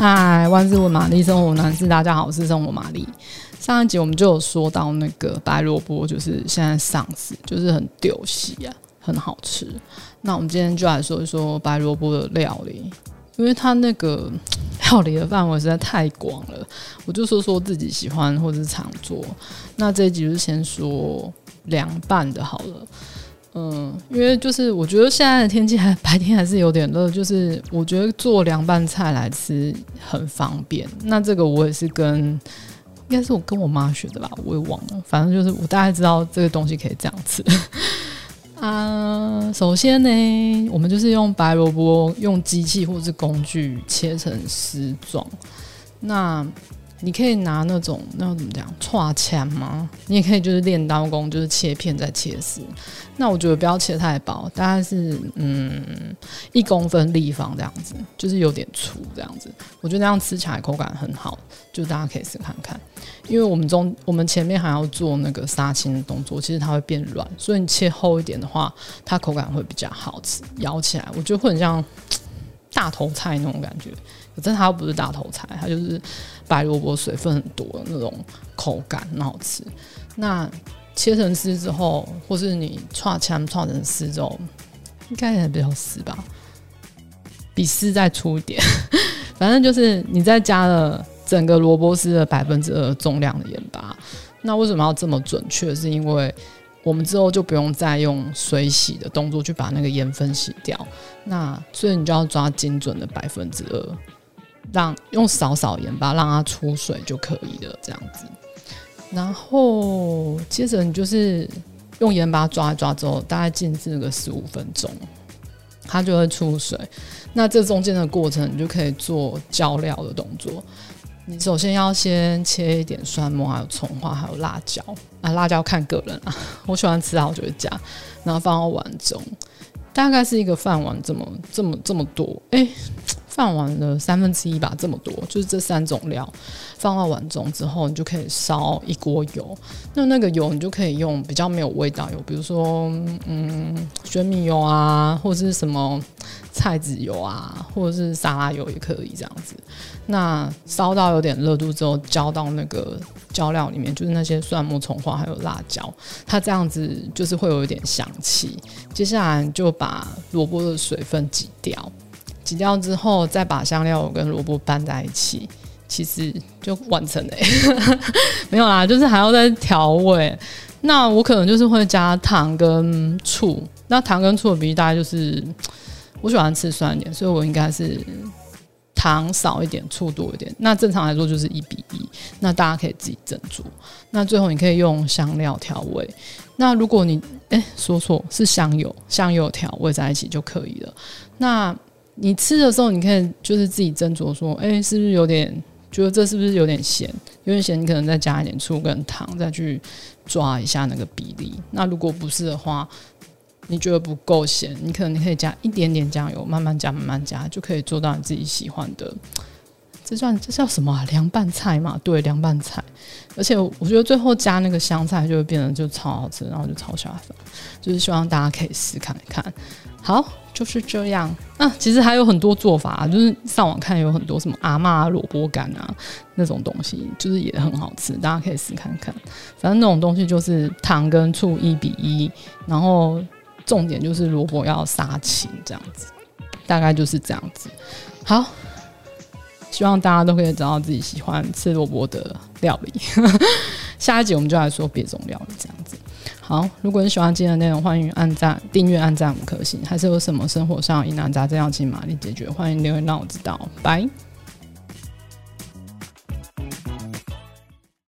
嗨，万事问玛丽，生活男士，大家好，我是生活玛丽。上一集我们就有说到那个白萝卜，就是现在上市，就是很丢西啊，很好吃。那我们今天就来说一说白萝卜的料理，因为它那个 料理的范围实在太广了，我就说说自己喜欢或者是常做。那这一集就先说凉拌的好了。嗯，因为就是我觉得现在的天气还 白天还是有点热，就是我觉得做凉拌菜来吃很方便。那这个我也是跟，应该是我跟我妈学的吧，我也忘了。反正就是我大概知道这个东西可以这样吃。啊，首先呢，我们就是用白萝卜用机器或是工具切成丝状。那你可以拿那种那怎么讲，叉枪吗？你也可以就是练刀工，就是切片再切丝。那我觉得不要切太薄，大概是嗯一公分立方这样子，就是有点粗这样子。我觉得那样吃起来口感很好，就大家可以试看看。因为我们中我们前面还要做那个杀青的动作，其实它会变软，所以你切厚一点的话，它口感会比较好吃，咬起来我觉得会很像大头菜那种感觉。可是它又不是大头菜，它就是白萝卜，水分很多的那种口感，很好吃。那切成丝之后，或是你串枪串成丝之后，应该也比较丝吧，比丝再粗一点。反正就是你再加了整个萝卜丝的百分之二重量的盐巴。那为什么要这么准确？是因为我们之后就不用再用水洗的动作去把那个盐分洗掉。那所以你就要抓精准的百分之二。让用少少盐巴让它出水就可以了，这样子。然后接着你就是用盐巴抓一抓之后，大概静置个十五分钟，它就会出水。那这中间的过程，你就可以做浇料的动作。你首先要先切一点蒜末，还有葱花，还有辣椒啊。辣椒看个人啊，我喜欢吃啊，我就会加，然后放到碗中，大概是一个饭碗这么这么这么多，哎。放完了三分之一吧，这么多，就是这三种料放到碗中之后，你就可以烧一锅油。那那个油你就可以用比较没有味道油，比如说嗯，玄米油啊，或者是什么菜籽油啊，或者是沙拉油也可以这样子。那烧到有点热度之后，浇到那个浇料里面，就是那些蒜末、葱花还有辣椒，它这样子就是会有一点香气。接下来就把萝卜的水分挤掉。洗掉之后，再把香料跟萝卜拌在一起，其实就完成了。没有啦，就是还要再调味。那我可能就是会加糖跟醋。那糖跟醋的比例大概就是，我喜欢吃酸一点，所以我应该是糖少一点，醋多一点。那正常来说就是一比一。那大家可以自己斟酌。那最后你可以用香料调味。那如果你哎说错是香油，香油调味在一起就可以了。那你吃的时候，你可以就是自己斟酌说，哎、是不是有点觉得这是不是有点咸？有点咸，你可能再加一点醋跟糖，再去抓一下那个比例。那如果不是的话，你觉得不够咸，你可能你可以加一点点酱油，慢慢加，慢慢加，就可以做到你自己喜欢的。这算这叫什么啊？凉拌菜嘛？对，凉拌菜。而且我觉得最后加那个香菜，就会变得就超好吃，然后就超下饭。就是希望大家可以试看一看。好。就是这样啊，其实还有很多做法，就是上网看有很多什么阿嬷萝卜干啊那种东西，就是也很好吃，大家可以试看看。反正那种东西就是糖跟醋一比一，然后重点就是萝卜要杀青这样子，大概就是这样子。好，希望大家都可以找到自己喜欢吃萝卜的料理。下一集我们就来说别种料理这样子。好，如果你喜欢今天的内容，欢迎按赞、订阅、按赞五颗星。还是有什么生活上疑难杂症要请玛丽解决，欢迎留言让我知道。拜。